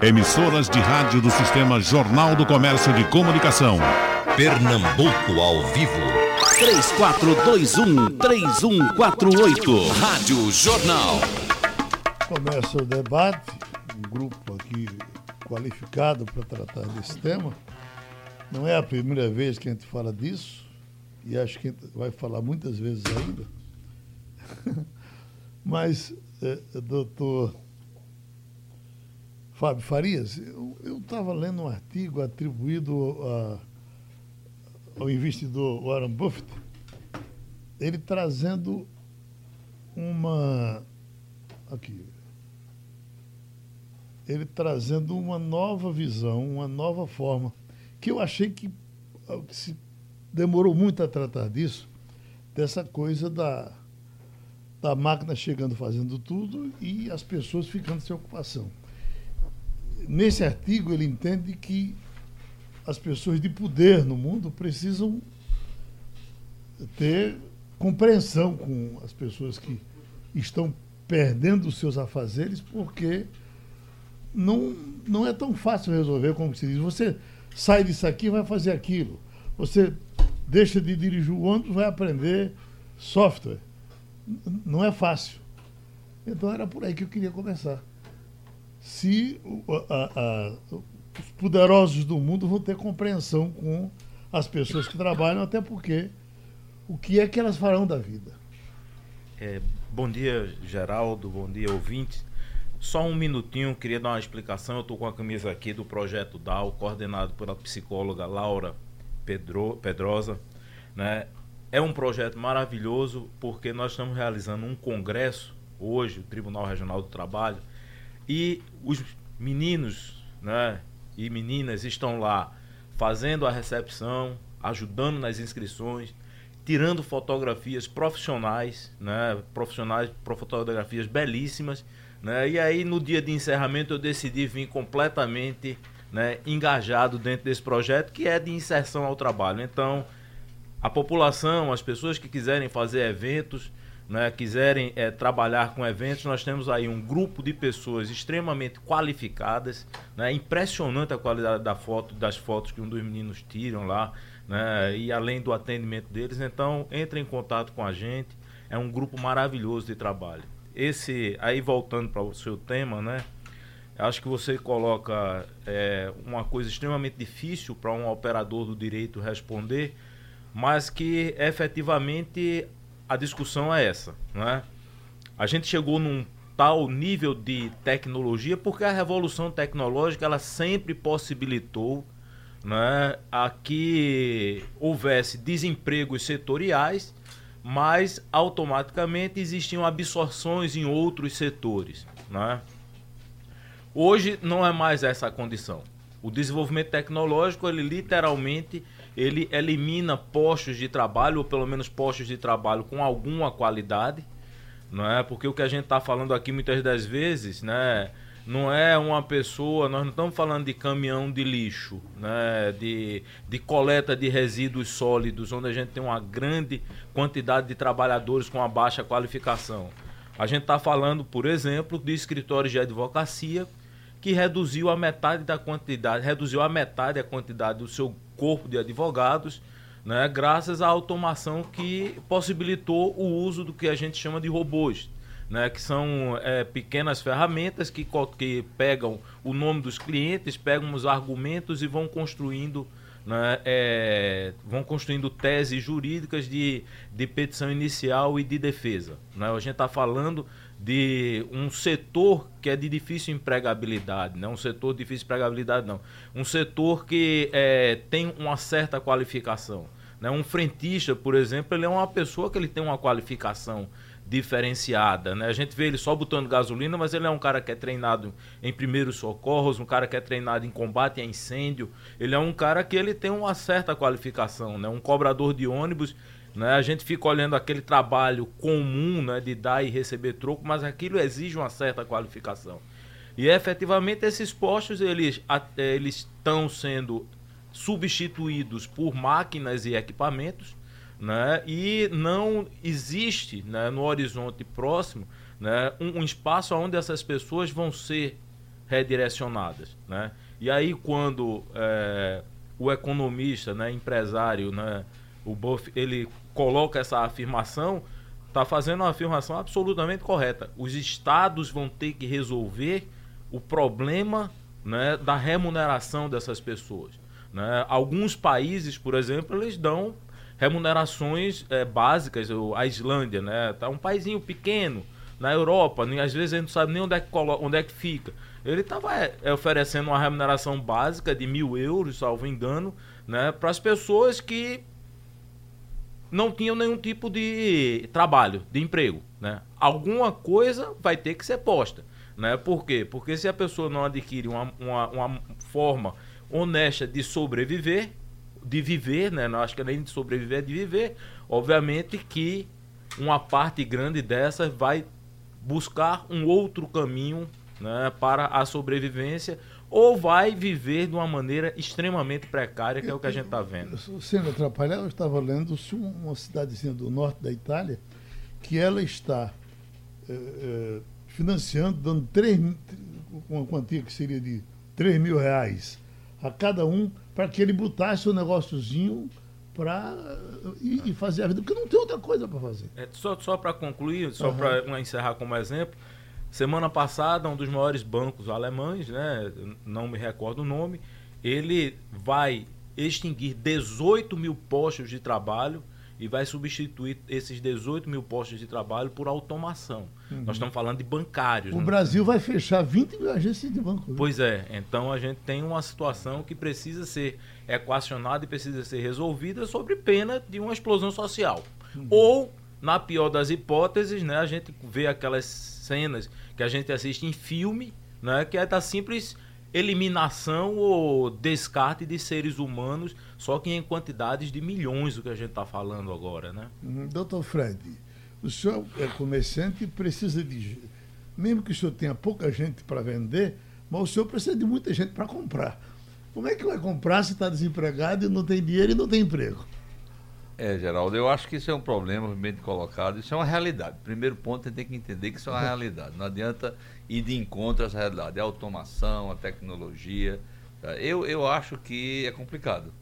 Emissoras de rádio do Sistema Jornal do Comércio de Comunicação. Pernambuco ao vivo. 3421-3148. Rádio Jornal. Começa o debate, um grupo aqui qualificado para tratar desse tema. Não é a primeira vez que a gente fala disso, e acho que a gente vai falar muitas vezes ainda. Mas, é, doutor Fábio Farias, eu estava lendo um artigo atribuído a, ao investidor Warren Buffett, ele trazendo uma. Aqui. Ele trazendo uma nova visão, uma nova forma, que eu achei que, que se demorou muito a tratar disso, dessa coisa da, da máquina chegando fazendo tudo e as pessoas ficando sem ocupação nesse artigo ele entende que as pessoas de poder no mundo precisam ter compreensão com as pessoas que estão perdendo os seus afazeres, porque não, não é tão fácil resolver como se diz. Você sai disso aqui vai fazer aquilo. Você deixa de dirigir o ônibus, vai aprender software. Não é fácil. Então era por aí que eu queria começar se os poderosos do mundo vão ter compreensão com as pessoas que trabalham, até porque o que é que elas farão da vida? É, bom dia, Geraldo, bom dia, ouvintes. Só um minutinho, queria dar uma explicação. Eu estou com a camisa aqui do Projeto DAO, coordenado pela psicóloga Laura Pedro, Pedrosa. Né? É um projeto maravilhoso porque nós estamos realizando um congresso hoje, o Tribunal Regional do Trabalho, e os meninos né, e meninas estão lá fazendo a recepção, ajudando nas inscrições, tirando fotografias profissionais, né, profissionais, fotografias belíssimas. Né, e aí, no dia de encerramento, eu decidi vir completamente né, engajado dentro desse projeto, que é de inserção ao trabalho. Então, a população, as pessoas que quiserem fazer eventos, né, quiserem é, trabalhar com eventos, nós temos aí um grupo de pessoas extremamente qualificadas. Né, impressionante a qualidade da foto, das fotos que um dos meninos tiram lá, né, e além do atendimento deles. Então, entre em contato com a gente. É um grupo maravilhoso de trabalho. Esse, aí voltando para o seu tema, né? Acho que você coloca é, uma coisa extremamente difícil para um operador do direito responder, mas que efetivamente a discussão é essa, né? A gente chegou num tal nível de tecnologia porque a revolução tecnológica ela sempre possibilitou né, a que houvesse desempregos setoriais, mas automaticamente existiam absorções em outros setores. Né? Hoje não é mais essa a condição. O desenvolvimento tecnológico ele literalmente ele elimina postos de trabalho, ou pelo menos postos de trabalho com alguma qualidade, não é? Porque o que a gente está falando aqui muitas das vezes, né? Não é uma pessoa, nós não estamos falando de caminhão de lixo, né? de, de coleta de resíduos sólidos, onde a gente tem uma grande quantidade de trabalhadores com uma baixa qualificação. A gente está falando, por exemplo, de escritórios de advocacia que reduziu a metade da quantidade, reduziu a metade a quantidade do seu corpo de advogados, né, graças à automação que possibilitou o uso do que a gente chama de robôs, né, que são é, pequenas ferramentas que, que pegam o nome dos clientes, pegam os argumentos e vão construindo né, é, vão construindo teses jurídicas de, de petição inicial e de defesa. Né? A gente está falando de um setor que é de difícil empregabilidade, não né? um setor de difícil empregabilidade não, um setor que é, tem uma certa qualificação. Né? Um frentista, por exemplo, ele é uma pessoa que ele tem uma qualificação diferenciada. Né? A gente vê ele só botando gasolina, mas ele é um cara que é treinado em primeiros socorros, um cara que é treinado em combate a incêndio. Ele é um cara que ele tem uma certa qualificação, né? um cobrador de ônibus né? A gente fica olhando aquele trabalho comum né, de dar e receber troco, mas aquilo exige uma certa qualificação. E efetivamente esses postos eles, eles estão sendo substituídos por máquinas e equipamentos, né? e não existe né, no horizonte próximo né, um, um espaço onde essas pessoas vão ser redirecionadas. Né? E aí, quando é, o economista, né, empresário, né, o Buff, ele coloca essa afirmação, está fazendo uma afirmação absolutamente correta. Os estados vão ter que resolver o problema né, da remuneração dessas pessoas. Né? Alguns países, por exemplo, eles dão remunerações é, básicas. A Islândia, né? Tá um paísinho pequeno na Europa, às vezes a gente não sabe nem onde é que, coloca, onde é que fica. Ele estava é, é, oferecendo uma remuneração básica de mil euros, salvo engano, né, para as pessoas que não tinham nenhum tipo de trabalho, de emprego. Né? Alguma coisa vai ter que ser posta. Né? Por quê? Porque se a pessoa não adquire uma, uma, uma forma honesta de sobreviver, de viver, né? não acho que nem de sobreviver, é de viver, obviamente que uma parte grande dessa vai buscar um outro caminho né, para a sobrevivência ou vai viver de uma maneira extremamente precária, que é o que a gente está vendo. Sendo atrapalhado, eu estava lendo uma cidadezinha do norte da Itália que ela está é, é, financiando, dando três, uma quantia que seria de 3 mil reais a cada um para que ele botasse o negóciozinho para e, e, fazer a vida, porque não tem outra coisa para fazer. É, só só para concluir, só uhum. para encerrar como exemplo, semana passada um dos maiores bancos alemães, né, não me recordo o nome, ele vai extinguir 18 mil postos de trabalho e vai substituir esses 18 mil postos de trabalho por automação. Uhum. Nós estamos falando de bancários. O né? Brasil vai fechar 20 mil agências de banco. Viu? Pois é, então a gente tem uma situação que precisa ser equacionada e precisa ser resolvida sobre pena de uma explosão social. Uhum. Ou, na pior das hipóteses, né, a gente vê aquelas cenas que a gente assiste em filme, né, que é da simples eliminação ou descarte de seres humanos, só que em quantidades de milhões, o que a gente está falando agora, né? Uhum. Doutor Fred, o senhor é comerciante e precisa de. Mesmo que o senhor tenha pouca gente para vender, mas o senhor precisa de muita gente para comprar. Como é que vai comprar se está desempregado e não tem dinheiro e não tem emprego? É, Geraldo, eu acho que isso é um problema bem colocado, isso é uma realidade. Primeiro ponto, você tem que entender que isso é uma realidade. Não adianta ir de encontro a essa realidade. É a automação, a tecnologia. Tá? Eu, eu acho que é complicado.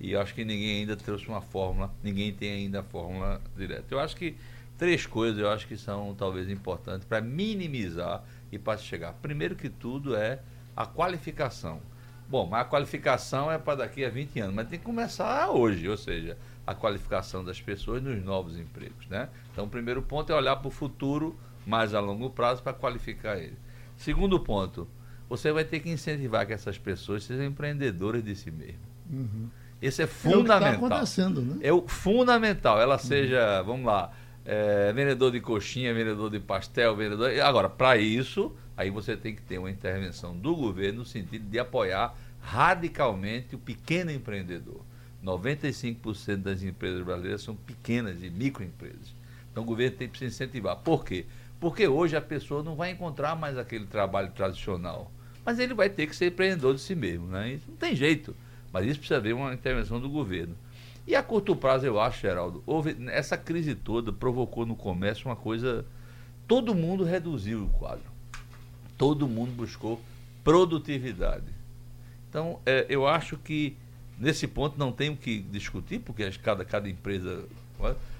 E acho que ninguém ainda trouxe uma fórmula, ninguém tem ainda a fórmula direta. Eu acho que três coisas eu acho que são talvez importantes para minimizar e para chegar. Primeiro que tudo é a qualificação. Bom, mas a qualificação é para daqui a 20 anos, mas tem que começar hoje, ou seja, a qualificação das pessoas nos novos empregos. Né? Então, o primeiro ponto é olhar para o futuro mais a longo prazo para qualificar ele. Segundo ponto, você vai ter que incentivar que essas pessoas sejam empreendedoras de si mesmas. Uhum. Esse é fundamental. É o que tá acontecendo, né? É o fundamental. Ela uhum. seja, vamos lá, é, vendedor de coxinha, vendedor de pastel, vendedor. Agora, para isso, aí você tem que ter uma intervenção do governo no sentido de apoiar radicalmente o pequeno empreendedor. 95% das empresas brasileiras são pequenas e microempresas. Então o governo tem que se incentivar. Por quê? Porque hoje a pessoa não vai encontrar mais aquele trabalho tradicional. Mas ele vai ter que ser empreendedor de si mesmo. Né? Isso não tem jeito. Mas isso precisa haver uma intervenção do governo. E a curto prazo, eu acho, Geraldo, houve, essa crise toda provocou no comércio uma coisa. Todo mundo reduziu o quadro. Todo mundo buscou produtividade. Então, é, eu acho que Nesse ponto não tenho que discutir, porque cada, cada empresa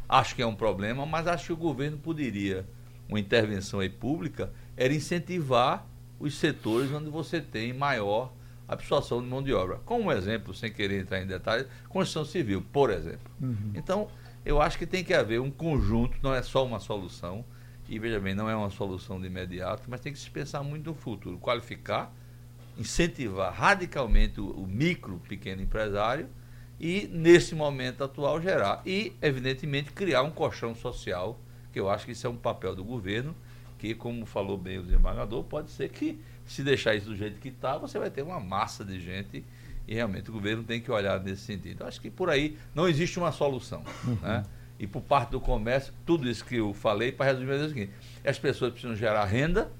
acho que é um problema, mas acho que o governo poderia, uma intervenção aí pública, era incentivar os setores onde você tem maior absorção de mão de obra. Como um exemplo, sem querer entrar em detalhes, construção civil, por exemplo. Uhum. Então, eu acho que tem que haver um conjunto, não é só uma solução, e veja bem, não é uma solução de imediato, mas tem que se pensar muito no futuro, qualificar incentivar radicalmente o, o micro, pequeno empresário e, nesse momento atual, gerar. E, evidentemente, criar um colchão social, que eu acho que isso é um papel do governo, que, como falou bem o desembargador, pode ser que, se deixar isso do jeito que está, você vai ter uma massa de gente e realmente o governo tem que olhar nesse sentido. Eu acho que por aí não existe uma solução. Uhum. Né? E por parte do comércio, tudo isso que eu falei, para resumir, é o seguinte: as pessoas precisam gerar renda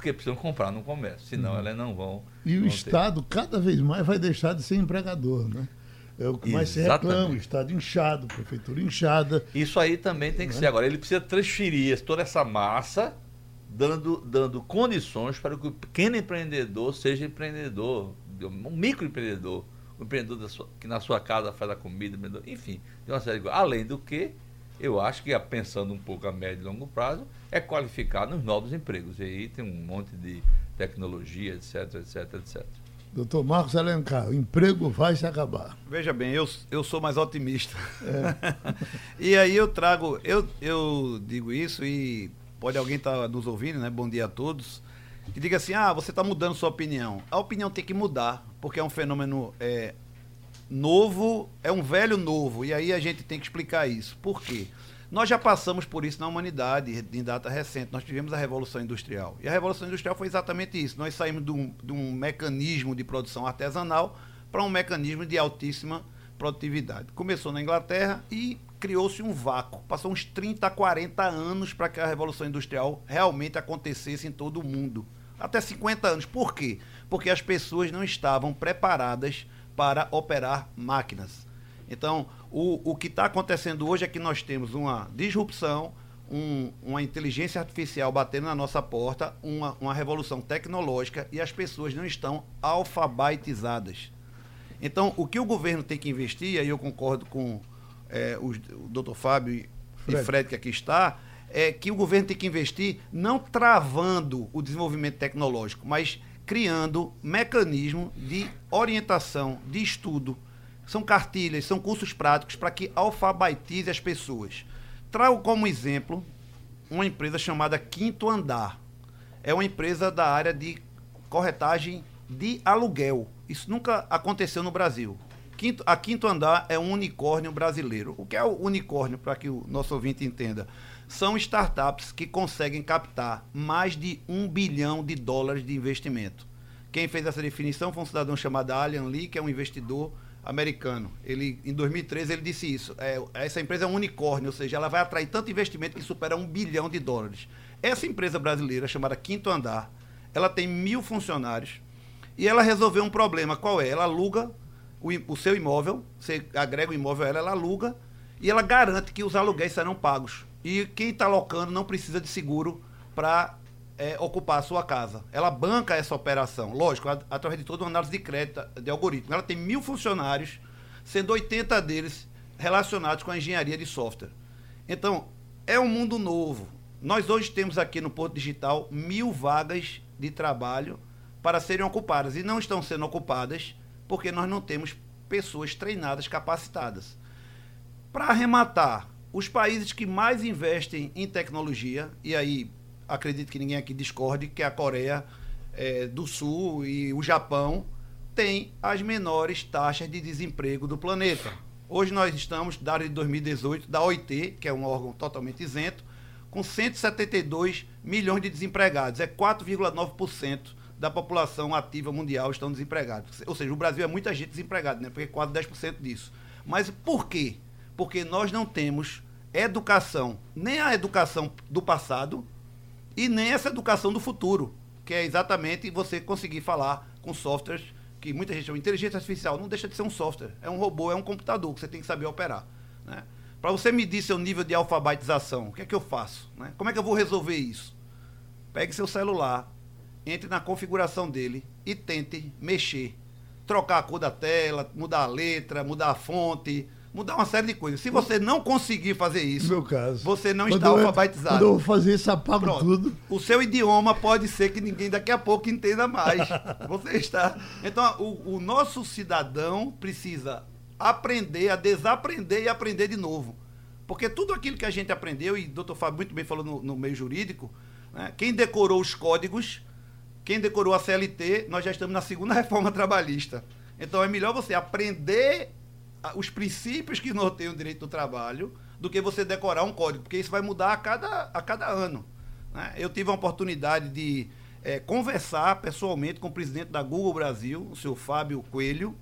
porque precisam comprar no comércio, senão uhum. elas não vão. E o Estado ter. cada vez mais vai deixar de ser empregador, né? É o que mais Exatamente. se reclama, o Estado inchado, prefeitura inchada. Isso aí também tem que né? ser. Agora, ele precisa transferir toda essa massa dando, dando condições para que o pequeno empreendedor seja empreendedor, um microempreendedor, um empreendedor sua, que na sua casa faz a comida, enfim, tem uma série de coisas. Além do que, eu acho que pensando um pouco a médio e longo prazo, é qualificar nos novos empregos. E aí tem um monte de tecnologia, etc, etc, etc. Doutor Marcos Alencar, o emprego vai se acabar. Veja bem, eu, eu sou mais otimista. É. e aí eu trago, eu, eu digo isso e pode alguém estar tá nos ouvindo, né? Bom dia a todos. Que diga assim, ah, você está mudando sua opinião. A opinião tem que mudar, porque é um fenômeno é, novo, é um velho novo. E aí a gente tem que explicar isso. Por quê? Nós já passamos por isso na humanidade em data recente. Nós tivemos a Revolução Industrial. E a Revolução Industrial foi exatamente isso. Nós saímos de um, de um mecanismo de produção artesanal para um mecanismo de altíssima produtividade. Começou na Inglaterra e criou-se um vácuo. Passou uns 30, 40 anos para que a Revolução Industrial realmente acontecesse em todo o mundo. Até 50 anos. Por quê? Porque as pessoas não estavam preparadas para operar máquinas. Então, o, o que está acontecendo hoje é que nós temos uma disrupção, um, uma inteligência artificial batendo na nossa porta, uma, uma revolução tecnológica e as pessoas não estão alfabetizadas. Então, o que o governo tem que investir, e aí eu concordo com é, o, o doutor Fábio Fred. e Fred, que aqui está, é que o governo tem que investir não travando o desenvolvimento tecnológico, mas criando mecanismo de orientação, de estudo, são cartilhas, são cursos práticos para que alfabetize as pessoas. Trago como exemplo uma empresa chamada Quinto Andar. É uma empresa da área de corretagem de aluguel. Isso nunca aconteceu no Brasil. Quinto, a Quinto Andar é um unicórnio brasileiro. O que é o unicórnio, para que o nosso ouvinte entenda? São startups que conseguem captar mais de um bilhão de dólares de investimento. Quem fez essa definição foi um cidadão chamado Alan Lee, que é um investidor americano. Ele, em 2013 ele disse isso. É, essa empresa é um unicórnio, ou seja, ela vai atrair tanto investimento que supera um bilhão de dólares. Essa empresa brasileira, chamada Quinto Andar, ela tem mil funcionários e ela resolveu um problema. Qual é? Ela aluga o, o seu imóvel, você agrega o imóvel a ela, ela aluga e ela garante que os aluguéis serão pagos. E quem está locando não precisa de seguro para é, ocupar a sua casa. Ela banca essa operação, lógico, através de toda uma análise de crédito, de algoritmo. Ela tem mil funcionários, sendo 80 deles relacionados com a engenharia de software. Então, é um mundo novo. Nós hoje temos aqui no Porto Digital mil vagas de trabalho para serem ocupadas e não estão sendo ocupadas porque nós não temos pessoas treinadas, capacitadas. Para arrematar, os países que mais investem em tecnologia, e aí acredito que ninguém aqui discorde, que a Coreia é, do Sul e o Japão têm as menores taxas de desemprego do planeta. Hoje nós estamos, dado de 2018, da OIT, que é um órgão totalmente isento, com 172 milhões de desempregados. É 4,9% da população ativa mundial estão desempregados. Ou seja, o Brasil é muita gente desempregada, né? porque é quase 10% disso. Mas por quê? Porque nós não temos educação, nem a educação do passado, e nem essa educação do futuro, que é exatamente você conseguir falar com softwares que muita gente chama inteligência artificial, não deixa de ser um software, é um robô, é um computador que você tem que saber operar. Né? Para você medir seu nível de alfabetização, o que é que eu faço? Né? Como é que eu vou resolver isso? Pegue seu celular, entre na configuração dele e tente mexer. Trocar a cor da tela, mudar a letra, mudar a fonte, mudar uma série de coisas. Se você não conseguir fazer isso, no meu caso, você não está eu, alfabetizado. Quando eu vou fazer isso, apago Pronto. tudo. O seu idioma pode ser que ninguém daqui a pouco entenda mais. você está. Então, o, o nosso cidadão precisa aprender a desaprender e aprender de novo. Porque tudo aquilo que a gente aprendeu, e o doutor Fábio muito bem falou no, no meio jurídico, né, quem decorou os códigos, quem decorou a CLT, nós já estamos na segunda reforma trabalhista. Então é melhor você aprender os princípios que norteiam o direito do trabalho do que você decorar um código, porque isso vai mudar a cada, a cada ano. Né? Eu tive a oportunidade de é, conversar pessoalmente com o presidente da Google Brasil, o senhor Fábio Coelho,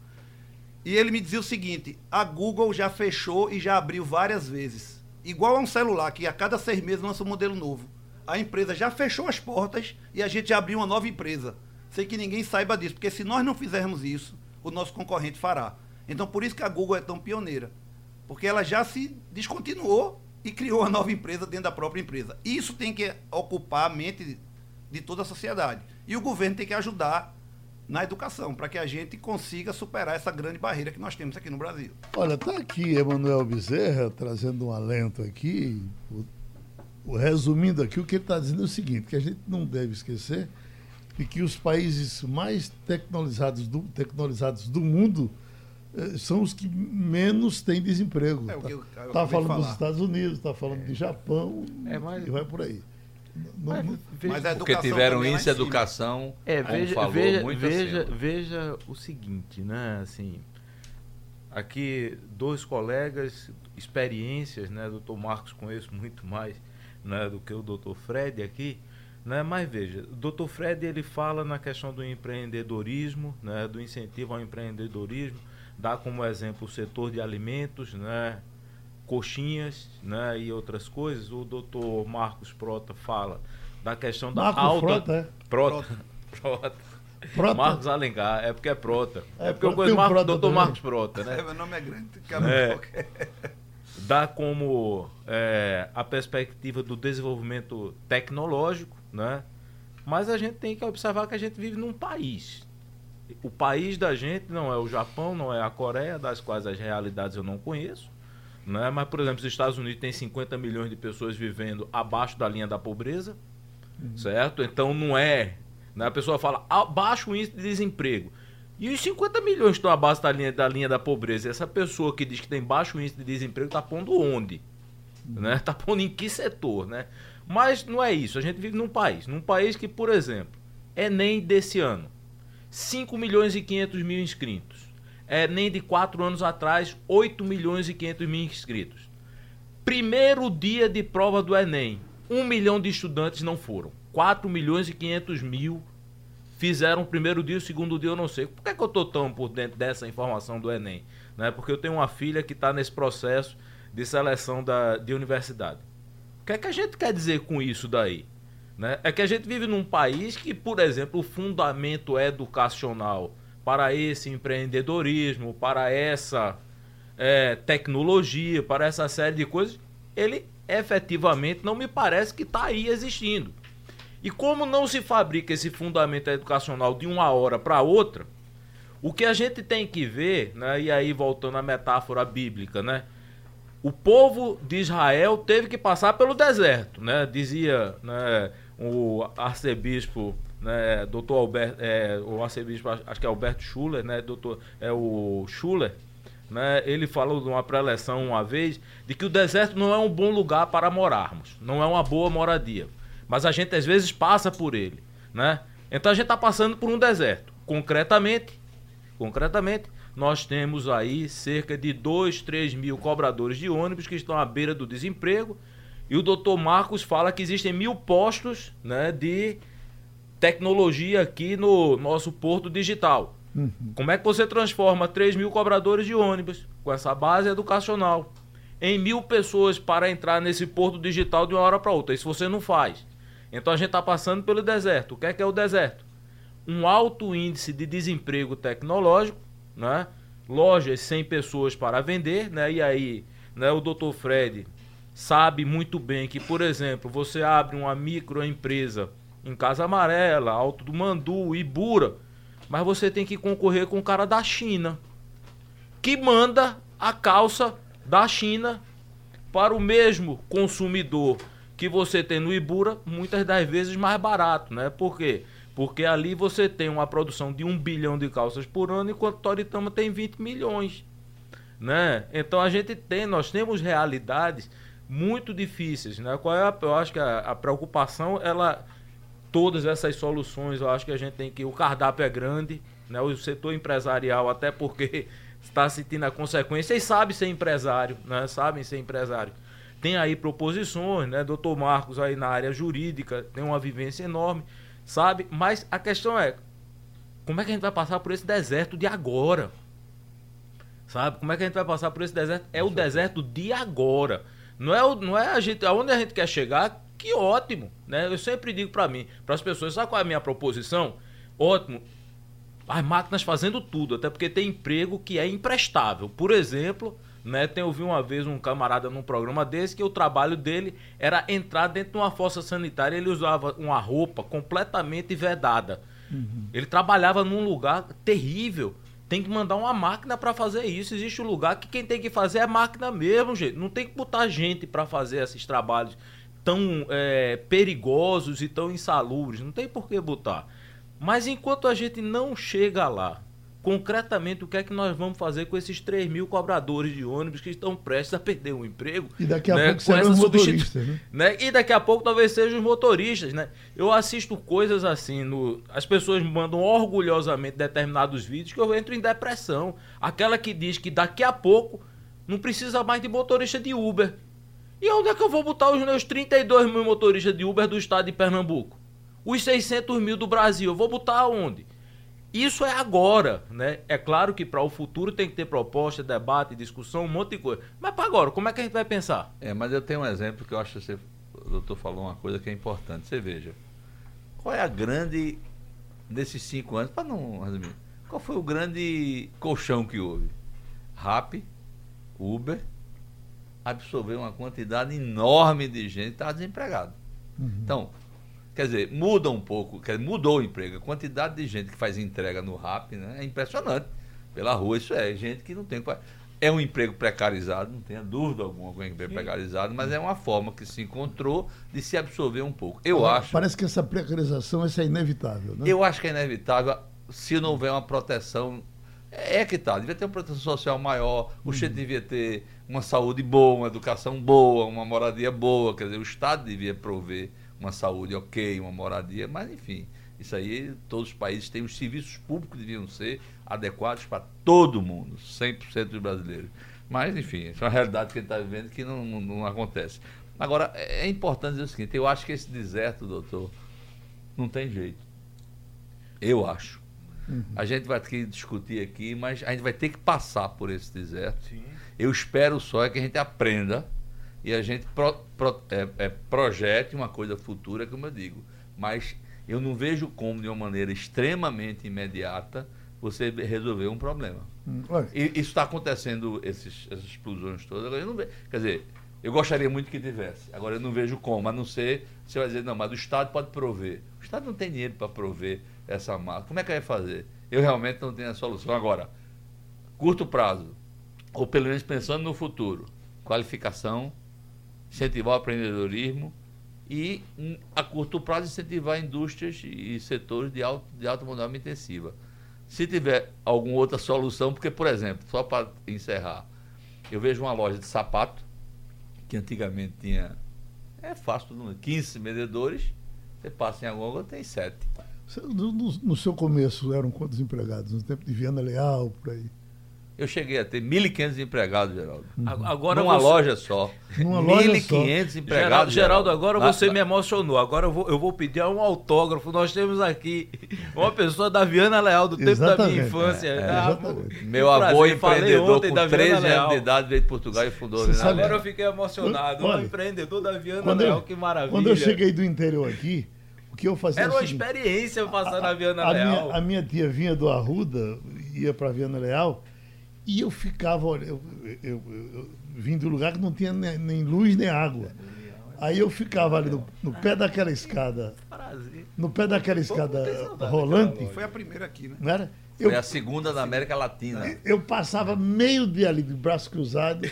e ele me dizia o seguinte: a Google já fechou e já abriu várias vezes. Igual a um celular, que a cada seis meses lança um modelo novo. A empresa já fechou as portas e a gente já abriu uma nova empresa. Sem que ninguém saiba disso, porque se nós não fizermos isso, o nosso concorrente fará. Então, por isso que a Google é tão pioneira. Porque ela já se descontinuou e criou uma nova empresa dentro da própria empresa. Isso tem que ocupar a mente de toda a sociedade. E o governo tem que ajudar na educação, para que a gente consiga superar essa grande barreira que nós temos aqui no Brasil. Olha, está aqui Emanuel Bezerra trazendo um alento aqui, o, o, resumindo aqui, o que ele está dizendo é o seguinte, que a gente não deve esquecer de que os países mais tecnologizados do, tecnologizados do mundo são os que menos têm desemprego. Está é, tá falando dos Estados Unidos, está falando é. de Japão é, mas... e vai por aí. Não, mas, porque tiveram é isso, a educação. É, veja, falou, veja, veja, veja o seguinte, né? Assim, aqui dois colegas, experiências, né? Doutor Marcos conheço muito mais né, do que o doutor Fred aqui. Né? Mas veja, o doutor Fred ele fala na questão do empreendedorismo, né, do incentivo ao empreendedorismo, dá como exemplo o setor de alimentos, né, coxinhas né, e outras coisas. O doutor Marcos Prota fala da questão da Marcos alta. Prota, é? Prota. Prota. Prota. Marcos Alencar, é porque é Prota. É, é porque eu conheço o doutor Marcos Prota, né? É, meu nome é grande, é, Dá como é, a perspectiva do desenvolvimento tecnológico, né? Mas a gente tem que observar que a gente vive num país. O país da gente não é o Japão, não é a Coreia, das quais as realidades eu não conheço. Né? Mas, por exemplo, os Estados Unidos têm 50 milhões de pessoas vivendo abaixo da linha da pobreza, uhum. certo? Então não é. Né? A pessoa fala abaixo o índice de desemprego. E os 50 milhões estão abaixo da linha, da linha da pobreza. Essa pessoa que diz que tem baixo índice de desemprego está pondo onde? Uhum. Né? Está pondo em que setor? Né? Mas não é isso. A gente vive num país. Num país que, por exemplo, Enem desse ano. 5 milhões e 500 mil inscritos é, nem de quatro anos atrás, 8 milhões e 500 mil inscritos. Primeiro dia de prova do Enem, 1 milhão de estudantes não foram. 4 milhões e 500 mil fizeram o primeiro dia, o segundo dia eu não sei. Por que, é que eu estou tão por dentro dessa informação do Enem? Né? Porque eu tenho uma filha que está nesse processo de seleção da, de universidade. O que é que a gente quer dizer com isso daí? Né? É que a gente vive num país que, por exemplo, o fundamento educacional para esse empreendedorismo, para essa é, tecnologia, para essa série de coisas, ele efetivamente não me parece que está aí existindo. E como não se fabrica esse fundamento educacional de uma hora para outra, o que a gente tem que ver, né, e aí voltando à metáfora bíblica, né, o povo de Israel teve que passar pelo deserto, né, dizia né, o arcebispo né, doutor Alberto, é, o arcebispo, acho que é Alberto Schuller, né, doutor, é o Schuller, né, ele falou numa preleção uma vez de que o deserto não é um bom lugar para morarmos, não é uma boa moradia, mas a gente às vezes passa por ele, né? Então a gente está passando por um deserto. Concretamente, concretamente, nós temos aí cerca de 2, 3 mil cobradores de ônibus que estão à beira do desemprego. E o doutor Marcos fala que existem mil postos né, de tecnologia aqui no nosso porto digital. Uhum. Como é que você transforma 3 mil cobradores de ônibus com essa base educacional em mil pessoas para entrar nesse porto digital de uma hora para outra? Isso você não faz. Então a gente está passando pelo deserto. O que é que é o deserto? Um alto índice de desemprego tecnológico, né? lojas sem pessoas para vender, né? e aí né, o doutor Fred sabe muito bem que, por exemplo, você abre uma microempresa em Casa Amarela, Alto do Mandu, Ibura. Mas você tem que concorrer com o cara da China, que manda a calça da China para o mesmo consumidor que você tem no Ibura, muitas das vezes mais barato, né? Por quê? Porque ali você tem uma produção de um bilhão de calças por ano, enquanto Toritama tem 20 milhões. Né? Então a gente tem, nós temos realidades muito difíceis. Né? Qual é a, eu acho que a, a preocupação ela todas essas soluções, eu acho que a gente tem que. O cardápio é grande, né? o setor empresarial, até porque está sentindo a consequência e sabe ser empresário, né? sabem ser empresário. Tem aí proposições, né? Doutor Marcos aí na área jurídica tem uma vivência enorme, sabe? Mas a questão é, como é que a gente vai passar por esse deserto de agora? Sabe? Como é que a gente vai passar por esse deserto? É o deserto de agora. Não é, o, não é a gente, aonde a gente quer chegar, que ótimo, né? Eu sempre digo para mim, para as pessoas, sabe qual é a minha proposição? Ótimo. As máquinas fazendo tudo, até porque tem emprego que é imprestável. Por exemplo, Né? Tem ouvi uma vez um camarada num programa desse que o trabalho dele era entrar dentro de uma fossa sanitária. Ele usava uma roupa completamente vedada. Uhum. Ele trabalhava num lugar terrível. Tem que mandar uma máquina para fazer isso. Existe um lugar que quem tem que fazer é máquina mesmo, gente. Não tem que botar gente para fazer esses trabalhos tão é, perigosos e tão insalubres. Não tem por que botar. Mas enquanto a gente não chega lá, concretamente o que é que nós vamos fazer com esses 3 mil cobradores de ônibus que estão prestes a perder o emprego. E daqui a né, pouco serão os motoristas, né? né? E daqui a pouco talvez sejam os motoristas, né? Eu assisto coisas assim, no... as pessoas mandam orgulhosamente determinados vídeos que eu entro em depressão. Aquela que diz que daqui a pouco não precisa mais de motorista de Uber. E onde é que eu vou botar os meus 32 mil motoristas de Uber do estado de Pernambuco? Os 600 mil do Brasil, eu vou botar onde? Isso é agora, né? É claro que para o futuro tem que ter proposta, debate, discussão, um monte de coisa. Mas para agora, como é que a gente vai pensar? É, mas eu tenho um exemplo que eu acho que você, o doutor falou uma coisa que é importante. Você veja, qual é a grande, desses cinco anos, para não resumir, qual foi o grande colchão que houve? RAP, Uber, absorveu uma quantidade enorme de gente que estava desempregado. Uhum. Então, Quer dizer, muda um pouco, quer mudou o emprego. A quantidade de gente que faz entrega no RAP né, é impressionante. Pela rua, isso é. Gente que não tem. É um emprego precarizado, não tenha dúvida alguma com um emprego precarizado, mas é uma forma que se encontrou de se absorver um pouco. Eu acho. Parece que essa precarização isso é inevitável, né? Eu acho que é inevitável se não houver uma proteção. É que tá, devia ter uma proteção social maior, o uhum. devia ter uma saúde boa, uma educação boa, uma moradia boa, quer dizer, o Estado devia prover uma saúde ok, uma moradia, mas enfim, isso aí todos os países têm os serviços públicos que deviam ser adequados para todo mundo, 100% dos brasileiros. Mas enfim, isso é uma realidade que a gente está vivendo que não, não, não acontece. Agora, é, é importante dizer o seguinte, eu acho que esse deserto, doutor, não tem jeito. Eu acho. Uhum. A gente vai ter que discutir aqui, mas a gente vai ter que passar por esse deserto. Sim. Eu espero só é que a gente aprenda e a gente pro, pro, é, é, projete uma coisa futura, como eu digo. Mas eu não vejo como, de uma maneira extremamente imediata, você resolver um problema. Hum, e isso está acontecendo, esses, essas explosões todas. Eu não vejo, quer dizer, eu gostaria muito que tivesse. Agora eu não vejo como, a não ser, você vai dizer, não, mas o Estado pode prover. O Estado não tem dinheiro para prover essa massa. Como é que vai fazer? Eu realmente não tenho a solução. Agora, curto prazo, ou pelo menos pensando no futuro, qualificação, incentivar o empreendedorismo e, a curto prazo, incentivar indústrias e setores de, alto, de alta mão intensiva. Se tiver alguma outra solução, porque, por exemplo, só para encerrar, eu vejo uma loja de sapato, que antigamente tinha, é fácil, 15 vendedores, você passa em alguma tem 7. No, no, no, seu começo eram quantos empregados? No tempo de Viana Leal, por aí? Eu cheguei a ter 1.500 empregados, Geraldo. Agora Numa você... loja só. Numa 1.500 empregados. Geraldo, Geraldo, agora ah, você me emocionou. Agora eu vou, eu vou pedir um autógrafo. Nós temos aqui uma pessoa da Viana Leal, do tempo exatamente. da minha infância. É, é, ah, meu avô empreendedor com 13 anos de idade veio de Portugal e fundou a Viana Leal. Agora eu fiquei emocionado. Olha, um empreendedor da Viana Leal, eu, que maravilha. Quando eu cheguei do interior aqui, o que eu fazia Era uma seguinte, experiência passar na Viana a Leal. Minha, a minha tia vinha do Arruda, ia para Viana Leal e eu ficava, eu, eu, eu, eu vim do lugar que não tinha nem, nem luz nem água. Aí eu ficava ali no, no pé daquela escada. No pé daquela escada rolante. Foi a primeira aqui, né? Não era? Foi a segunda da América Latina. Eu passava meio dia ali de braço cruzado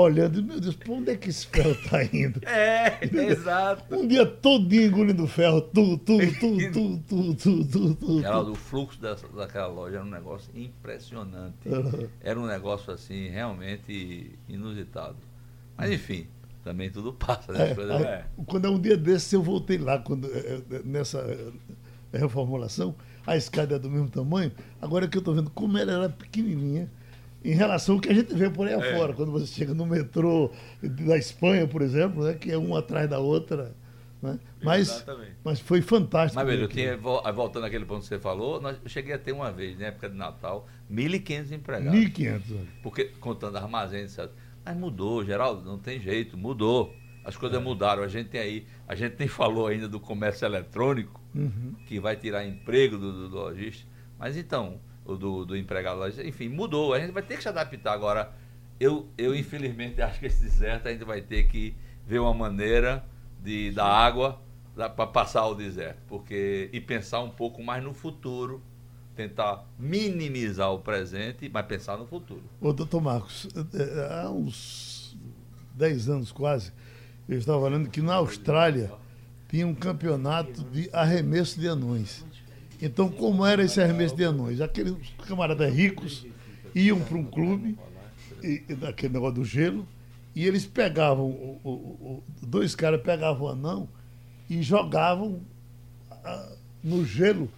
olhando, meu Deus, para onde é que esse ferro tá indo? É, exato. Um dia todinho engolindo ferro, tudo, tudo, tudo, tudo, tudo, tudo, tudo. Tu, Geraldo, o fluxo dessa, daquela loja era um negócio impressionante. Era um negócio, assim, realmente inusitado. Mas, enfim, também tudo passa, né? É. Quando é um dia desses, eu voltei lá, quando, é, é, nessa é, reformulação, a escada é do mesmo tamanho. Agora que eu estou vendo como ela era pequenininha em relação ao que a gente vê por aí é. afora, quando você chega no metrô da Espanha, por exemplo, né, que é uma atrás da outra. Né? Mas, mas foi fantástico. Mas, velho, eu tinha, voltando àquele ponto que você falou, nós, eu cheguei a ter uma vez, na época de Natal, 1.500 empregados. 1.500. Porque, contando armazéns, mas mudou, Geraldo, não tem jeito, mudou. As coisas é. mudaram. A gente tem aí, a gente nem falou ainda do comércio eletrônico, uhum. que vai tirar emprego do, do, do lojista. Mas então, do, do empregado lá. Enfim, mudou. A gente vai ter que se adaptar agora. eu, eu infelizmente acho que esse deserto a gente vai ter que ver uma maneira de da água para passar o deserto, porque e pensar um pouco mais no futuro, tentar minimizar o presente, mas pensar no futuro. Ô, doutor Marcos, é, é, há uns 10 anos quase, eu estava falando que na Austrália tinha um campeonato de arremesso de anões. Então, como era esse arremesso de anões? Aqueles camaradas ricos iam para um clube, daquele negócio do gelo, e eles pegavam, o, o, o, dois caras pegavam o anão e jogavam a, no gelo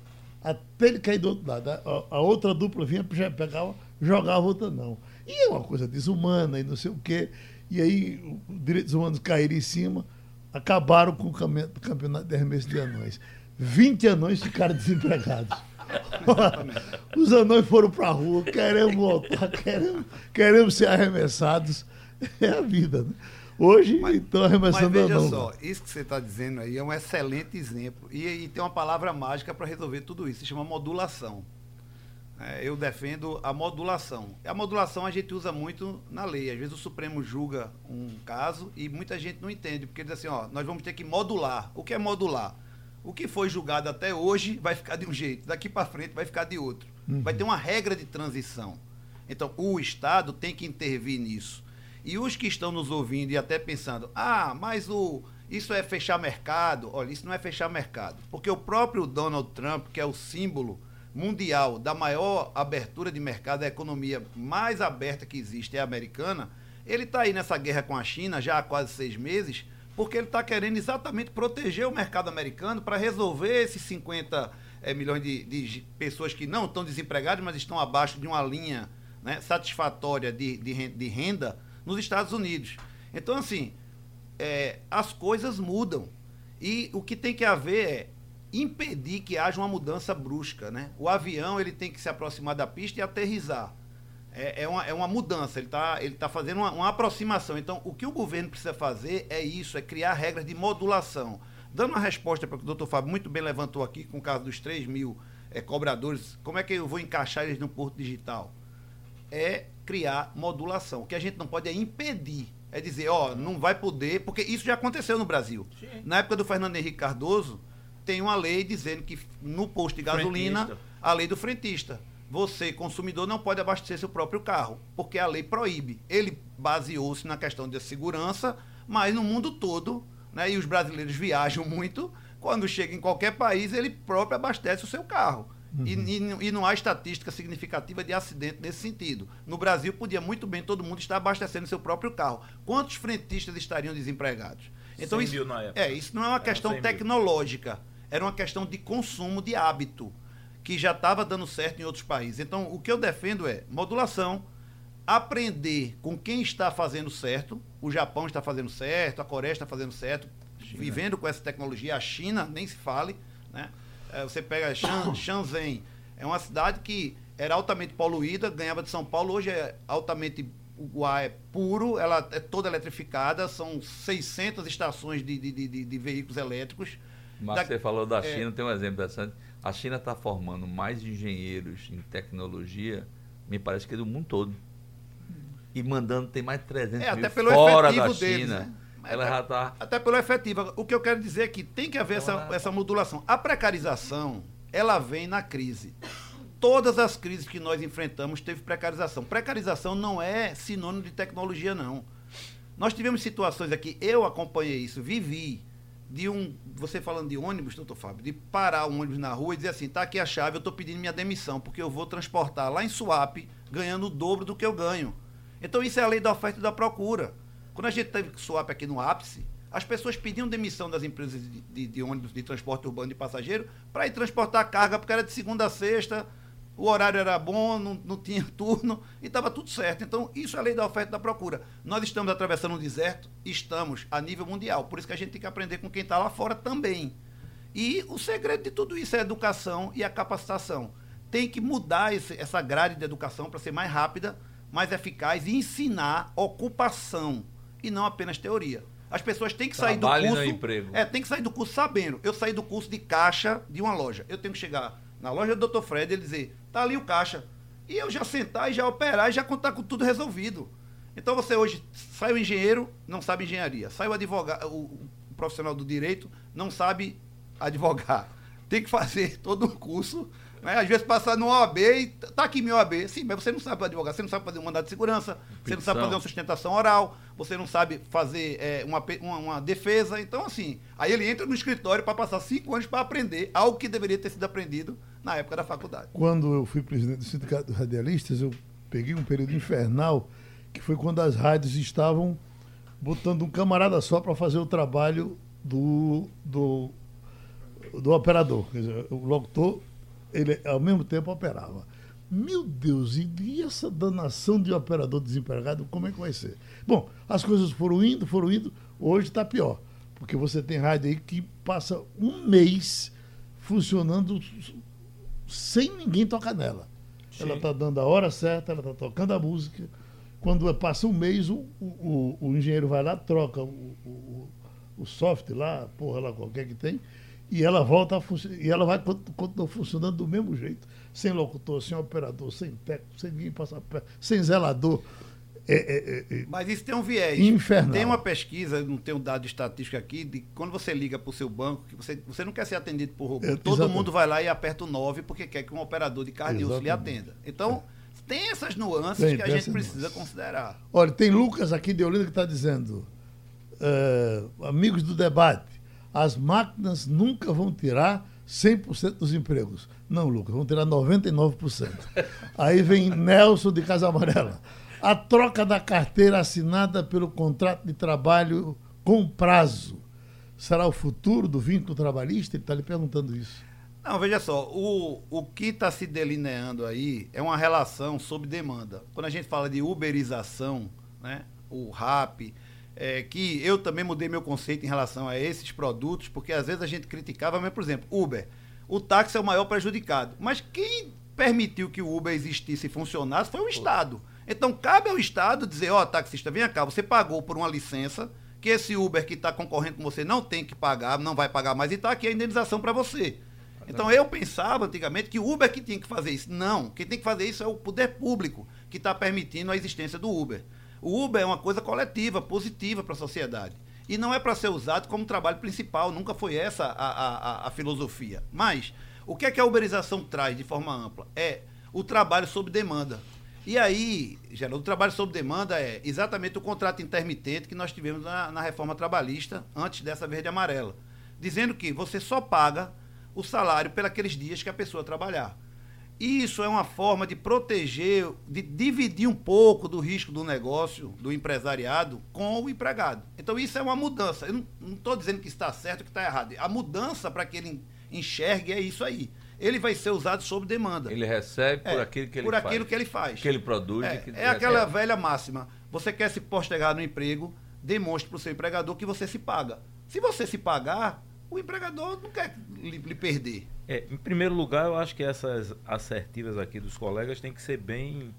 até ele cair do outro lado. A, a outra dupla vinha, pegava, jogava outro anão. E é uma coisa desumana e não sei o quê. E aí os direitos humanos caíram em cima, acabaram com o campeonato de arremesso de anões. 20 anões ficaram desempregados. Os anões foram para a rua, queremos voltar, queremos, queremos ser arremessados. É a vida, né? Hoje estão arremessando mas veja anão. só, isso que você está dizendo aí é um excelente exemplo. E, e tem uma palavra mágica para resolver tudo isso, se chama modulação. É, eu defendo a modulação. A modulação a gente usa muito na lei. Às vezes o Supremo julga um caso e muita gente não entende, porque diz assim, ó, nós vamos ter que modular. O que é modular? O que foi julgado até hoje vai ficar de um jeito, daqui para frente vai ficar de outro. Uhum. Vai ter uma regra de transição. Então, o Estado tem que intervir nisso. E os que estão nos ouvindo e até pensando, ah, mas o, isso é fechar mercado. Olha, isso não é fechar mercado. Porque o próprio Donald Trump, que é o símbolo mundial da maior abertura de mercado, a economia mais aberta que existe é a americana, ele está aí nessa guerra com a China já há quase seis meses, porque ele está querendo exatamente proteger o mercado americano para resolver esses 50 é, eh, milhões de, de, pessoas que não estão desempregadas, mas estão abaixo de uma linha né, satisfatória de, de, de, renda nos Estados Unidos. Então, assim, é, as coisas mudam. E o que tem que haver é impedir que haja uma mudança brusca, né? O avião ele tem que se aproximar da pista e aterrizar. É, é, uma, é uma mudança, ele está ele tá fazendo uma, uma, aproximação. Então, o que o governo precisa fazer é isso, é criar regras de modulação. Dando uma resposta para o que o doutor Fábio muito bem levantou aqui, com o caso dos 3 mil é, cobradores, como é que eu vou encaixar eles no Porto Digital? É criar modulação. O que a gente não pode é impedir. É dizer, ó, não vai poder, porque isso já aconteceu no Brasil. Sim. Na época do Fernando Henrique Cardoso, tem uma lei dizendo que no posto de gasolina, frentista. a lei do frentista. Você, consumidor, não pode abastecer seu próprio carro, porque a lei proíbe. Ele baseou-se na questão de segurança, mas no mundo todo, né, e os brasileiros viajam muito, quando chega em qualquer país, ele próprio abastece o seu carro. Uhum. E, e, e, não há estatística significativa de acidente nesse sentido. No Brasil, podia muito bem todo mundo estar abastecendo seu próprio carro. Quantos frentistas estariam desempregados? Então, isso, é, isso não é uma questão tecnológica era uma questão de consumo de hábito, que já estava dando certo em outros países. Então, o que eu defendo é modulação, aprender com quem está fazendo certo. O Japão está fazendo certo, a Coreia está fazendo certo, China. vivendo com essa tecnologia. A China, nem se fale. Né? É, você pega Shenzhen, é uma cidade que era altamente poluída, ganhava de São Paulo, hoje é altamente o ar é puro, ela é toda eletrificada, são 600 estações de, de, de, de veículos elétricos. Mas da, você falou da é. China, é, tem um exemplo interessante. A China está formando mais engenheiros em tecnologia, me parece que é do mundo todo. E mandando, tem mais de 300 é, mil fora da China. Deles, né? Ela até, já tá... até pelo efetivo. O que eu quero dizer é que tem que haver essa, essa modulação. A precarização, ela vem na crise. Todas as crises que nós enfrentamos teve precarização. Precarização não é sinônimo de tecnologia, não. Nós tivemos situações aqui, eu acompanhei isso, vivi de um, você falando de ônibus, doutor Fábio, de parar o ônibus na rua e dizer assim, tá aqui a chave, eu estou pedindo minha demissão, porque eu vou transportar lá em Suape, ganhando o dobro do que eu ganho. Então isso é a lei da oferta e da procura. Quando a gente teve Suape aqui no ápice, as pessoas pediam demissão das empresas de, de, de ônibus de transporte urbano de passageiro para ir transportar carga, porque era de segunda a sexta, o horário era bom, não, não tinha turno e estava tudo certo. Então, isso é a lei da oferta e da procura. Nós estamos atravessando um deserto, estamos a nível mundial. Por isso que a gente tem que aprender com quem está lá fora também. E o segredo de tudo isso é a educação e a capacitação. Tem que mudar esse, essa grade de educação para ser mais rápida, mais eficaz e ensinar ocupação e não apenas teoria. As pessoas têm que sair do curso. Emprego. É, tem que sair do curso sabendo. Eu saí do curso de caixa de uma loja. Eu tenho que chegar na loja do Dr. Fred, ele dizer, tá ali o caixa. E eu já sentar e já operar e já contar com tudo resolvido. Então você hoje sai o engenheiro, não sabe engenharia. Sai o advogado, o, profissional do direito, não sabe advogar. Tem que fazer todo um curso né? Às vezes passa no OAB e tá aqui meu OAB. Sim, mas você não sabe advogar, você não sabe fazer um mandado de segurança, você não sabe fazer uma sustentação oral, você não sabe fazer é, uma, uma, uma, defesa. Então, assim, aí ele entra no escritório para passar cinco anos para aprender algo que deveria ter sido aprendido na época da faculdade. Quando eu fui presidente do Sindicato dos Radialistas, eu peguei um período infernal, que foi quando as rádios estavam botando um camarada só para fazer o trabalho do, do, do operador. Quer dizer, o locutor ele ao mesmo tempo operava. Meu Deus, e essa danação de operador desempregado, como é que vai ser? Bom, as coisas foram indo, foram indo, hoje está pior. Porque você tem rádio aí que passa um mês funcionando sem ninguém tocar nela. Sim. Ela está dando a hora certa, ela está tocando a música. Quando passa um mês, o, o, o engenheiro vai lá, troca o, o, o software lá, porra lá qualquer que tem, e ela volta a funcionar, e ela vai continuar funcionando do mesmo jeito, sem locutor, sem operador, sem técnico, sem ninguém passar perto, sem zelador. É, é, é, é, Mas isso tem um viés. Infernal. Tem uma pesquisa, não tem um dado estatístico aqui, de quando você liga para o seu banco, que você, você não quer ser atendido por robô. É, Todo exatamente. mundo vai lá e aperta o 9 porque quer que um operador de carne lhe atenda. Então, tem essas nuances tem, que a gente precisa nuances. considerar. Olha, tem Lucas aqui de Olinda que está dizendo, uh, amigos do debate, as máquinas nunca vão tirar 100% dos empregos. Não, Lucas, vão tirar 99%. Aí vem Nelson de Casa Amarela. A troca da carteira assinada pelo contrato de trabalho com prazo será o futuro do vínculo trabalhista? Ele está lhe perguntando isso. Não, veja só, o, o que está se delineando aí é uma relação sob demanda. Quando a gente fala de uberização, né, o RAP, é, que eu também mudei meu conceito em relação a esses produtos, porque às vezes a gente criticava, mas, por exemplo, Uber. O táxi é o maior prejudicado. Mas quem permitiu que o Uber existisse e funcionasse foi o Estado. Então, cabe ao Estado dizer, ó, oh, taxista, vem cá, você pagou por uma licença, que esse Uber que está concorrendo com você não tem que pagar, não vai pagar mais, e está aqui a indenização para você. Então, eu pensava antigamente que o Uber que tinha que fazer isso. Não, quem tem que fazer isso é o poder público, que está permitindo a existência do Uber. O Uber é uma coisa coletiva, positiva para a sociedade. E não é para ser usado como trabalho principal, nunca foi essa a, a, a, filosofia. Mas, o que é que a uberização traz de forma ampla? É o trabalho sob demanda. E aí, Geraldo, o trabalho sob demanda é exatamente o contrato intermitente que nós tivemos na, na reforma trabalhista antes dessa verde amarela. Dizendo que você só paga o salário pelos dias que a pessoa trabalhar. Isso é uma forma de proteger, de dividir um pouco do risco do negócio, do empresariado, com o empregado. Então, isso é uma mudança. Eu não estou dizendo que está certo ou que está errado. A mudança para que ele enxergue é isso aí. Ele vai ser usado sob demanda. Ele recebe por é, aquilo que ele por faz. Por aquilo que ele faz. Que ele produz. É, que é aquela velha máxima. Você quer se postergar no emprego, demonstre para o seu empregador que você se paga. Se você se pagar, o empregador não quer lhe, lhe perder. É, em primeiro lugar, eu acho que essas assertivas aqui dos colegas têm que ser bem,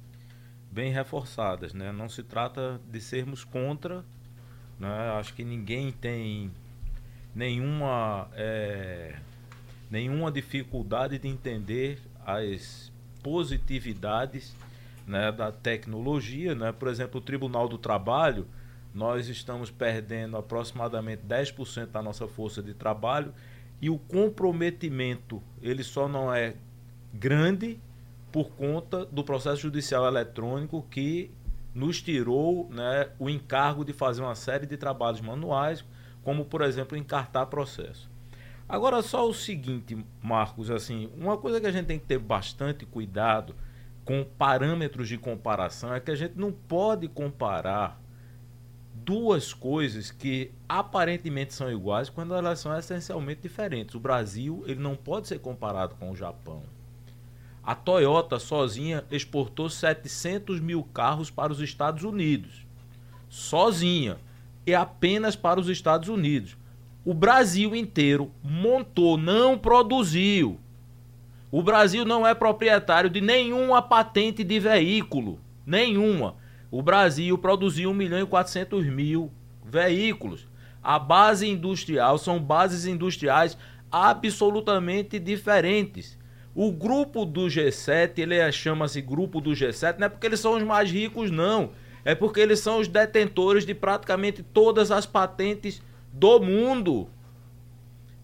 bem reforçadas. Né? Não se trata de sermos contra. Né? Acho que ninguém tem nenhuma, é, nenhuma dificuldade de entender as positividades né, da tecnologia. Né? Por exemplo, o Tribunal do Trabalho, nós estamos perdendo aproximadamente 10% da nossa força de trabalho e o comprometimento ele só não é grande por conta do processo judicial eletrônico que nos tirou né, o encargo de fazer uma série de trabalhos manuais, como por exemplo encartar processo. Agora só o seguinte, Marcos, assim, uma coisa que a gente tem que ter bastante cuidado com parâmetros de comparação é que a gente não pode comparar duas coisas que aparentemente são iguais quando elas são essencialmente diferentes. O Brasil ele não pode ser comparado com o Japão. A Toyota sozinha exportou 700 mil carros para os Estados Unidos. Sozinha. E apenas para os Estados Unidos. O Brasil inteiro montou, não produziu. O Brasil não é proprietário de nenhuma patente de veículo. Nenhuma. O Brasil produziu 1 milhão e 400 mil veículos. A base industrial são bases industriais absolutamente diferentes. O grupo do G7, ele é, chama-se grupo do G7, não é porque eles são os mais ricos, não. É porque eles são os detentores de praticamente todas as patentes do mundo.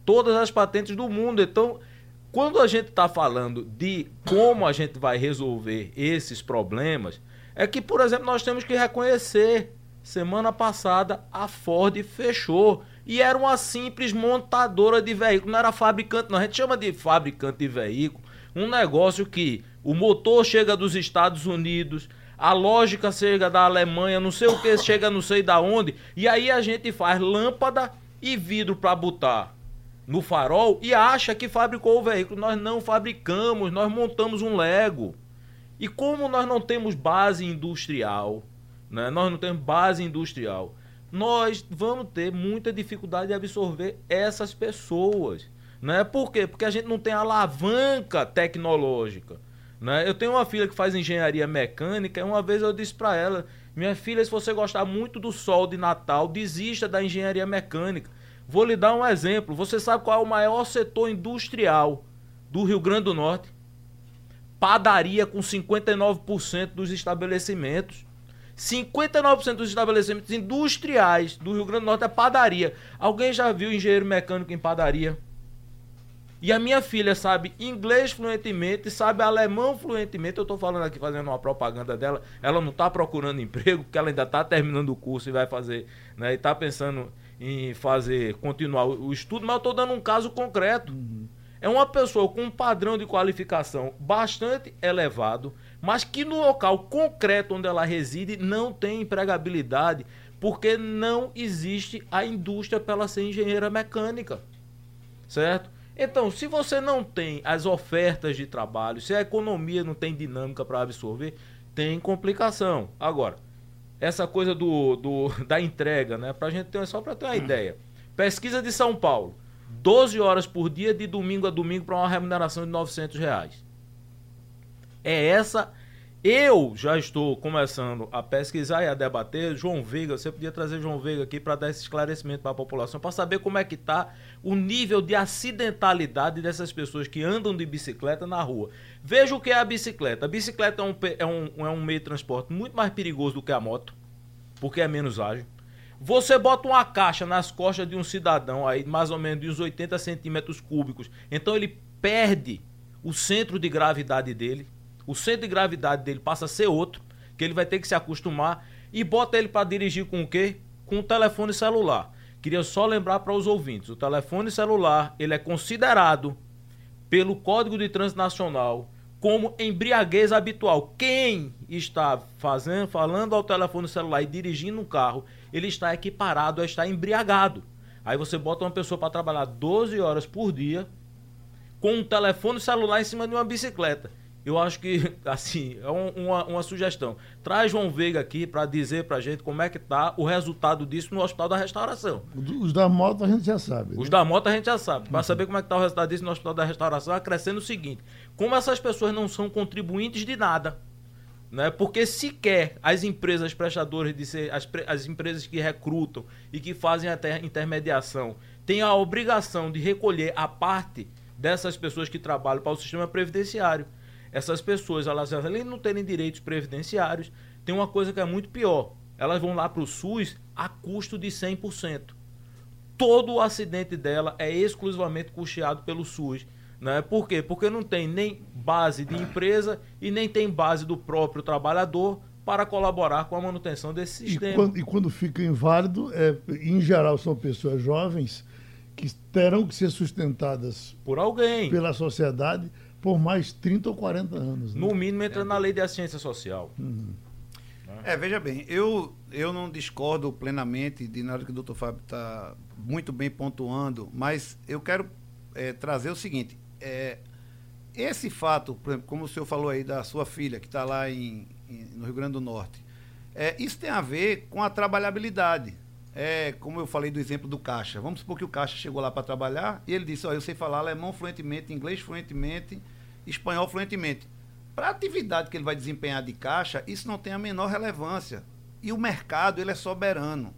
Todas as patentes do mundo. Então, quando a gente está falando de como a gente vai resolver esses problemas, é que, por exemplo, nós temos que reconhecer. Semana passada a Ford fechou e era uma simples montadora de veículo, não era fabricante, não. A gente chama de fabricante de veículo um negócio que o motor chega dos Estados Unidos, a lógica chega da Alemanha, não sei o que, chega não sei da onde, e aí a gente faz lâmpada e vidro para botar no farol e acha que fabricou o veículo. Nós não fabricamos, nós montamos um Lego. E como nós não temos base industrial, né? nós não temos base industrial, nós vamos ter muita dificuldade de absorver essas pessoas. Né? Por quê? Porque a gente não tem alavanca tecnológica. Né? Eu tenho uma filha que faz engenharia mecânica e uma vez eu disse para ela, minha filha, se você gostar muito do sol de Natal, desista da engenharia mecânica. Vou lhe dar um exemplo. Você sabe qual é o maior setor industrial do Rio Grande do Norte? Padaria com 59% dos estabelecimentos. 59% dos estabelecimentos industriais do Rio Grande do Norte é padaria. Alguém já viu engenheiro mecânico em padaria? E a minha filha sabe inglês fluentemente, sabe alemão fluentemente. Eu estou falando aqui, fazendo uma propaganda dela. Ela não está procurando emprego, porque ela ainda está terminando o curso e vai fazer, né? E está pensando em fazer, continuar o estudo, mas eu estou dando um caso concreto. Uhum. É uma pessoa com um padrão de qualificação bastante elevado, mas que no local concreto onde ela reside não tem empregabilidade, porque não existe a indústria para ela ser engenheira mecânica. Certo? Então, se você não tem as ofertas de trabalho, se a economia não tem dinâmica para absorver, tem complicação. Agora, essa coisa do, do da entrega, né? Pra gente ter, só para ter uma ideia. Pesquisa de São Paulo. 12 horas por dia, de domingo a domingo, para uma remuneração de 900 reais. É essa eu já estou começando a pesquisar e a debater. João Veiga, você podia trazer João Veiga aqui para dar esse esclarecimento para a população, para saber como é que está o nível de acidentalidade dessas pessoas que andam de bicicleta na rua. Veja o que é a bicicleta. A bicicleta é um, é um, é um meio de transporte muito mais perigoso do que a moto, porque é menos ágil. Você bota uma caixa nas costas de um cidadão aí, mais ou menos de uns 80 centímetros cúbicos, então ele perde o centro de gravidade dele o centro de gravidade dele passa a ser outro, que ele vai ter que se acostumar e bota ele para dirigir com o quê? Com o telefone celular. Queria só lembrar para os ouvintes, o telefone celular, ele é considerado pelo Código de Trânsito Nacional como embriaguez habitual. Quem está fazendo, falando ao telefone celular e dirigindo um carro, ele está equiparado a estar embriagado. Aí você bota uma pessoa para trabalhar 12 horas por dia com um telefone celular em cima de uma bicicleta eu acho que, assim, é um, uma, uma sugestão. Traz João Veiga aqui para dizer para a gente como é que está o resultado disso no Hospital da Restauração. Os da moto a gente já sabe. Né? Os da moto a gente já sabe. Para uhum. saber como é que está o resultado disso no Hospital da Restauração, acrescendo o seguinte: como essas pessoas não são contribuintes de nada, né? porque sequer as empresas prestadoras de ser, as, as empresas que recrutam e que fazem a intermediação têm a obrigação de recolher a parte dessas pessoas que trabalham para o sistema previdenciário essas pessoas, elas além de não terem direitos previdenciários, tem uma coisa que é muito pior. Elas vão lá para o SUS a custo de 100%. Todo o acidente dela é exclusivamente custeado pelo SUS. Né? Por quê? Porque não tem nem base de empresa e nem tem base do próprio trabalhador para colaborar com a manutenção desse sistema. E quando, e quando fica inválido, é, em geral são pessoas jovens que terão que ser sustentadas por alguém, pela sociedade por mais 30 ou 40 anos. Né? No mínimo entra é. na lei da ciência social. Uhum. É, veja bem, eu, eu não discordo plenamente de nada que o doutor Fábio está muito bem pontuando, mas eu quero é, trazer o seguinte: é, esse fato, por exemplo, como o senhor falou aí da sua filha, que está lá em, em, no Rio Grande do Norte, é, isso tem a ver com a trabalhabilidade. É, como eu falei do exemplo do Caixa. Vamos supor que o Caixa chegou lá para trabalhar e ele disse: Ó, eu sei falar alemão fluentemente, inglês fluentemente espanhol fluentemente. Para a atividade que ele vai desempenhar de caixa, isso não tem a menor relevância. E o mercado, ele é soberano.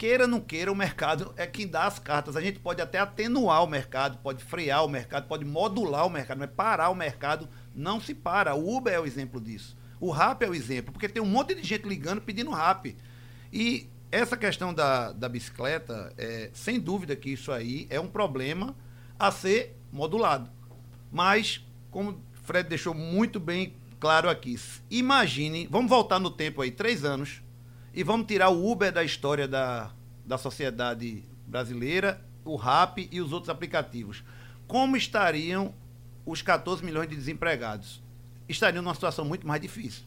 Queira ou não queira, o mercado é quem dá as cartas. A gente pode até atenuar o mercado, pode frear o mercado, pode modular o mercado, mas parar o mercado não se para. O Uber é o exemplo disso. O RAP é o exemplo, porque tem um monte de gente ligando pedindo RAP. E essa questão da, da bicicleta, é, sem dúvida que isso aí é um problema a ser modulado. Mas, como o Fred deixou muito bem claro aqui, imagine, vamos voltar no tempo aí, três anos, e vamos tirar o Uber da história da, da sociedade brasileira, o RAP e os outros aplicativos. Como estariam os 14 milhões de desempregados? Estariam numa situação muito mais difícil.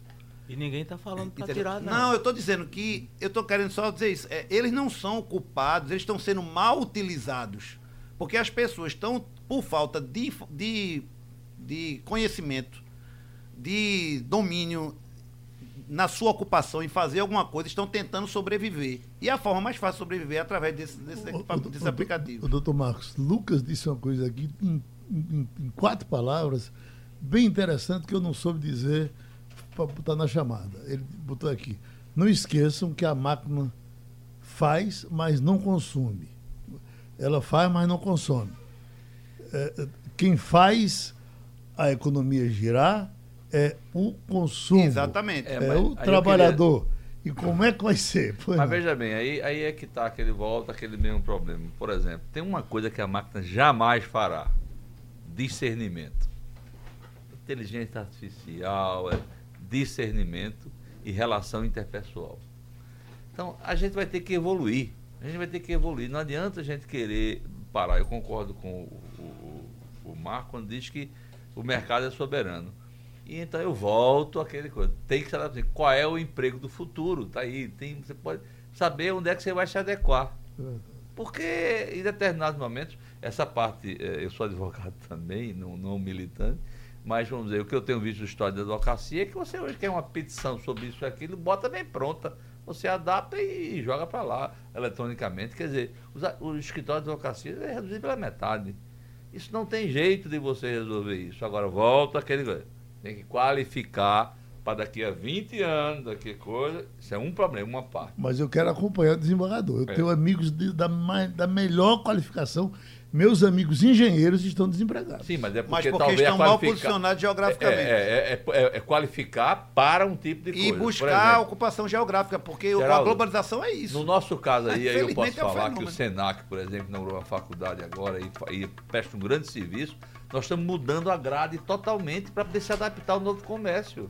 E ninguém está falando para tirar, não. Não, eu estou dizendo que, eu estou querendo só dizer isso, é, eles não são culpados, eles estão sendo mal utilizados. Porque as pessoas estão, por falta de, de, de conhecimento, de domínio na sua ocupação em fazer alguma coisa, estão tentando sobreviver. E a forma mais fácil de sobreviver é através desse, desse, o, desse o, aplicativo. O, doutor Marcos, Lucas disse uma coisa aqui em, em, em quatro palavras, bem interessante, que eu não soube dizer para botar na chamada. Ele botou aqui. Não esqueçam que a máquina faz, mas não consome. Ela faz, mas não consome. É, é quem faz a economia girar é o consumo. Exatamente. É, é o trabalhador. Queria... E como é que vai ser? Pois mas não. veja bem, aí, aí é que está aquele volta, aquele mesmo problema. Por exemplo, tem uma coisa que a máquina jamais fará: discernimento. Inteligência artificial, é discernimento e relação interpessoal. Então, a gente vai ter que evoluir. A gente vai ter que evoluir. Não adianta a gente querer parar. Eu concordo com o, o, o Marco quando diz que o mercado é soberano. E então eu volto àquele coisa. Tem que saber qual é o emprego do futuro. Tá aí. Tem, você pode saber onde é que você vai se adequar. Porque em determinados momentos, essa parte, eh, eu sou advogado também, não, não militante, mas vamos dizer, o que eu tenho visto na história da advocacia é que você hoje quer uma petição sobre isso e aquilo, bota bem pronta. Você adapta e joga para lá eletronicamente. Quer dizer, o escritório de advocacia é reduzido pela metade. Isso não tem jeito de você resolver isso. Agora, volta aquele. Tem que qualificar para daqui a 20 anos, daqui a coisa. Isso é um problema, uma parte. Mas eu quero acompanhar o desembargador. Eu é. tenho amigos de, da, da melhor qualificação meus amigos engenheiros estão desempregados. Sim, mas é porque, mas porque talvez estão mal posicionados geograficamente. É, é, é, é, qualificar para um tipo de coisa. E buscar ocupação geográfica, porque Geraldo, a globalização é isso. No nosso caso aí, aí eu posso falar que o Senac, por exemplo, inaugurou uma faculdade agora e, e presta um grande serviço. Nós estamos mudando a grade totalmente para poder se adaptar ao novo comércio.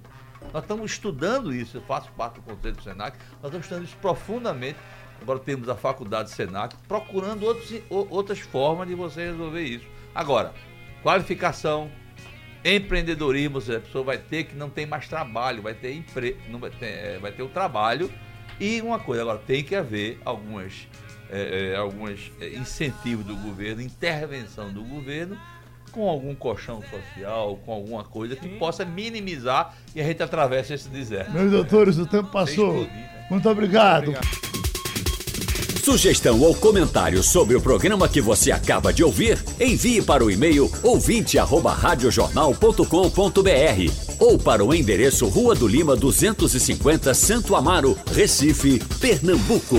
Nós estamos estudando isso, eu faço parte do conselho do Senac, nós estamos estudando isso profundamente Agora temos a faculdade Senac procurando outros, outras formas de você resolver isso. Agora, qualificação, empreendedorismo, a pessoa vai ter que não tem mais trabalho, vai ter empre... não vai ter, é, vai ter o trabalho e uma coisa, agora tem que haver algumas é, é, alguns é, incentivos do governo, intervenção do governo com algum colchão social, com alguma coisa que possa minimizar e a gente atravessa esse deserto. Meus doutores, o tempo passou. Explodir, né? Muito obrigado. obrigado. Sugestão ou comentário sobre o programa que você acaba de ouvir, envie para o e-mail ouvinte@radiojornal.com.br ou para o endereço Rua do Lima 250, Santo Amaro, Recife, Pernambuco.